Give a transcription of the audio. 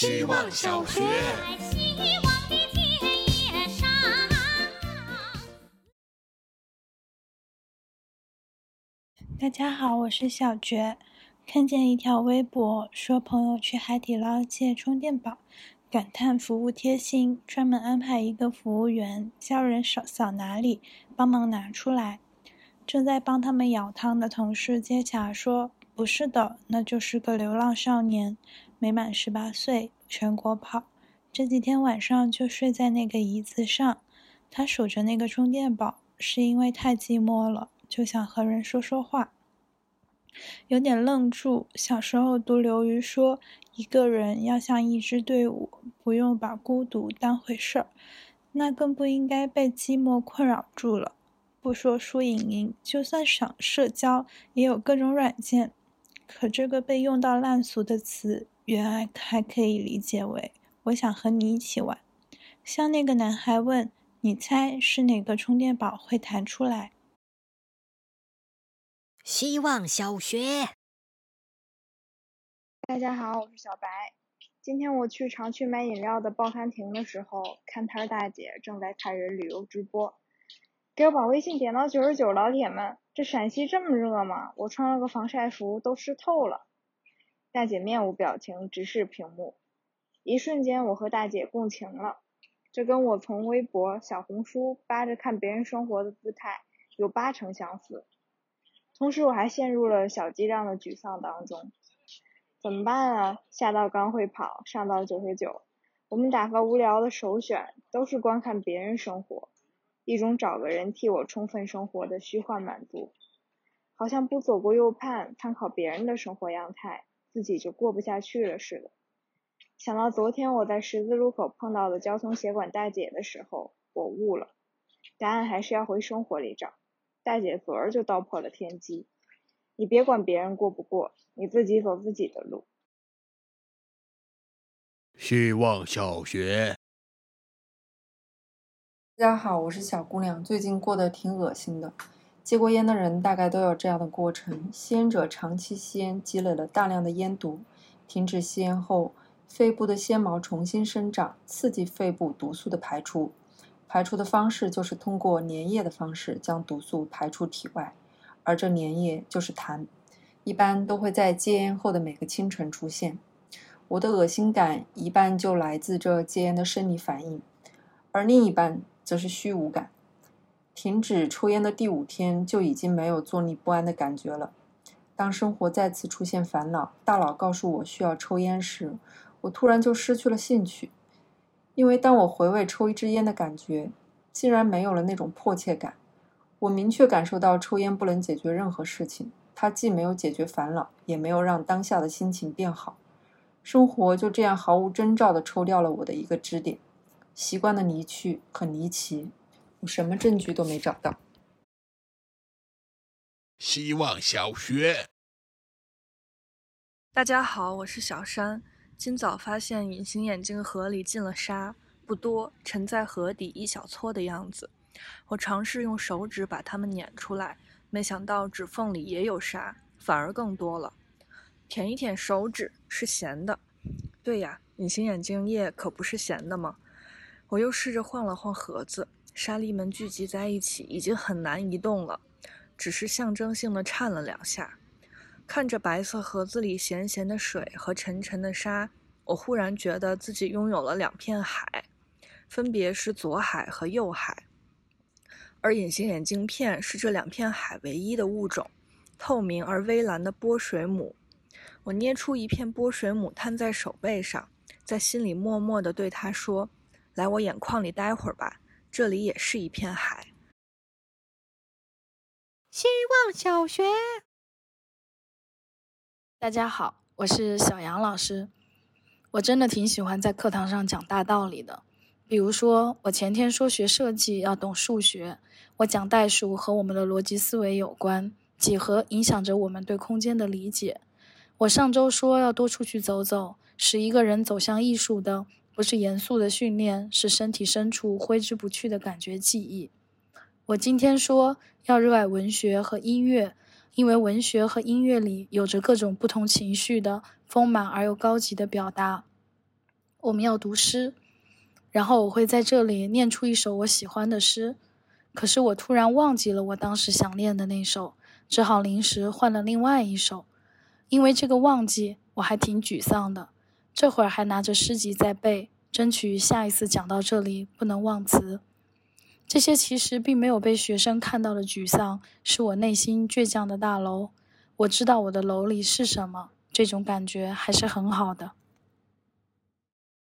希望小学。大家好，我是小觉。看见一条微博，说朋友去海底捞借充电宝，感叹服务贴心，专门安排一个服务员教人扫扫哪里，帮忙拿出来。正在帮他们舀汤的同事接茬说：“不是的，那就是个流浪少年，没满十八岁，全国跑。这几天晚上就睡在那个椅子上。他守着那个充电宝，是因为太寂寞了，就想和人说说话。”有点愣住。小时候读刘瑜说：“一个人要像一支队伍，不用把孤独当回事儿，那更不应该被寂寞困扰住了。”不说输赢赢，就算想社交，也有各种软件。可这个被用到烂俗的词，原来还可以理解为“我想和你一起玩”。像那个男孩问：“你猜是哪个充电宝会弹出来？”希望小学。大家好，我是小白。今天我去常去买饮料的报刊亭的时候，看摊大姐正在看人旅游直播。给我把微信点到九十九，老铁们，这陕西这么热吗？我穿了个防晒服，都湿透了。大姐面无表情，直视屏幕。一瞬间，我和大姐共情了。这跟我从微博、小红书扒着看别人生活的姿态有八成相似。同时，我还陷入了小剂量的沮丧当中。怎么办啊？下到刚会跑，上到九十九，我们打发无聊的首选都是观看别人生活。一种找个人替我充分生活的虚幻满足，好像不左顾右盼，参考别人的生活样态，自己就过不下去了似的。想到昨天我在十字路口碰到的交通协管大姐的时候，我悟了，答案还是要回生活里找。大姐昨儿就道破了天机，你别管别人过不过，你自己走自己的路。希望小学。大家好，我是小姑娘，最近过得挺恶心的。戒过烟的人大概都有这样的过程：吸烟者长期吸烟，积累了大量的烟毒，停止吸烟后，肺部的纤毛重新生长，刺激肺部毒素的排出。排出的方式就是通过粘液的方式将毒素排出体外，而这粘液就是痰，一般都会在戒烟后的每个清晨出现。我的恶心感一半就来自这戒烟的生理反应，而另一半。则是虚无感。停止抽烟的第五天，就已经没有坐立不安的感觉了。当生活再次出现烦恼，大脑告诉我需要抽烟时，我突然就失去了兴趣。因为当我回味抽一支烟的感觉，竟然没有了那种迫切感。我明确感受到，抽烟不能解决任何事情，它既没有解决烦恼，也没有让当下的心情变好。生活就这样毫无征兆地抽掉了我的一个支点。习惯的离去很离奇，我什么证据都没找到。希望小学，大家好，我是小山。今早发现隐形眼镜盒里进了沙，不多，沉在河底一小撮的样子。我尝试用手指把它们捻出来，没想到指缝里也有沙，反而更多了。舔一舔手指是咸的。对呀，隐形眼镜液可不是咸的吗？我又试着晃了晃盒子，沙粒们聚集在一起，已经很难移动了，只是象征性的颤了两下。看着白色盒子里咸咸的水和沉沉的沙，我忽然觉得自己拥有了两片海，分别是左海和右海。而隐形眼镜片是这两片海唯一的物种，透明而微蓝的波水母。我捏出一片波水母摊在手背上，在心里默默地对它说。来我眼眶里待会儿吧，这里也是一片海。希望小学，大家好，我是小杨老师。我真的挺喜欢在课堂上讲大道理的。比如说，我前天说学设计要懂数学，我讲代数和我们的逻辑思维有关，几何影响着我们对空间的理解。我上周说要多出去走走，使一个人走向艺术的。不是严肃的训练，是身体深处挥之不去的感觉记忆。我今天说要热爱文学和音乐，因为文学和音乐里有着各种不同情绪的丰满而又高级的表达。我们要读诗，然后我会在这里念出一首我喜欢的诗。可是我突然忘记了我当时想念的那首，只好临时换了另外一首。因为这个忘记，我还挺沮丧的。这会儿还拿着诗集在背，争取下一次讲到这里不能忘词。这些其实并没有被学生看到的沮丧，是我内心倔强的大楼。我知道我的楼里是什么，这种感觉还是很好的。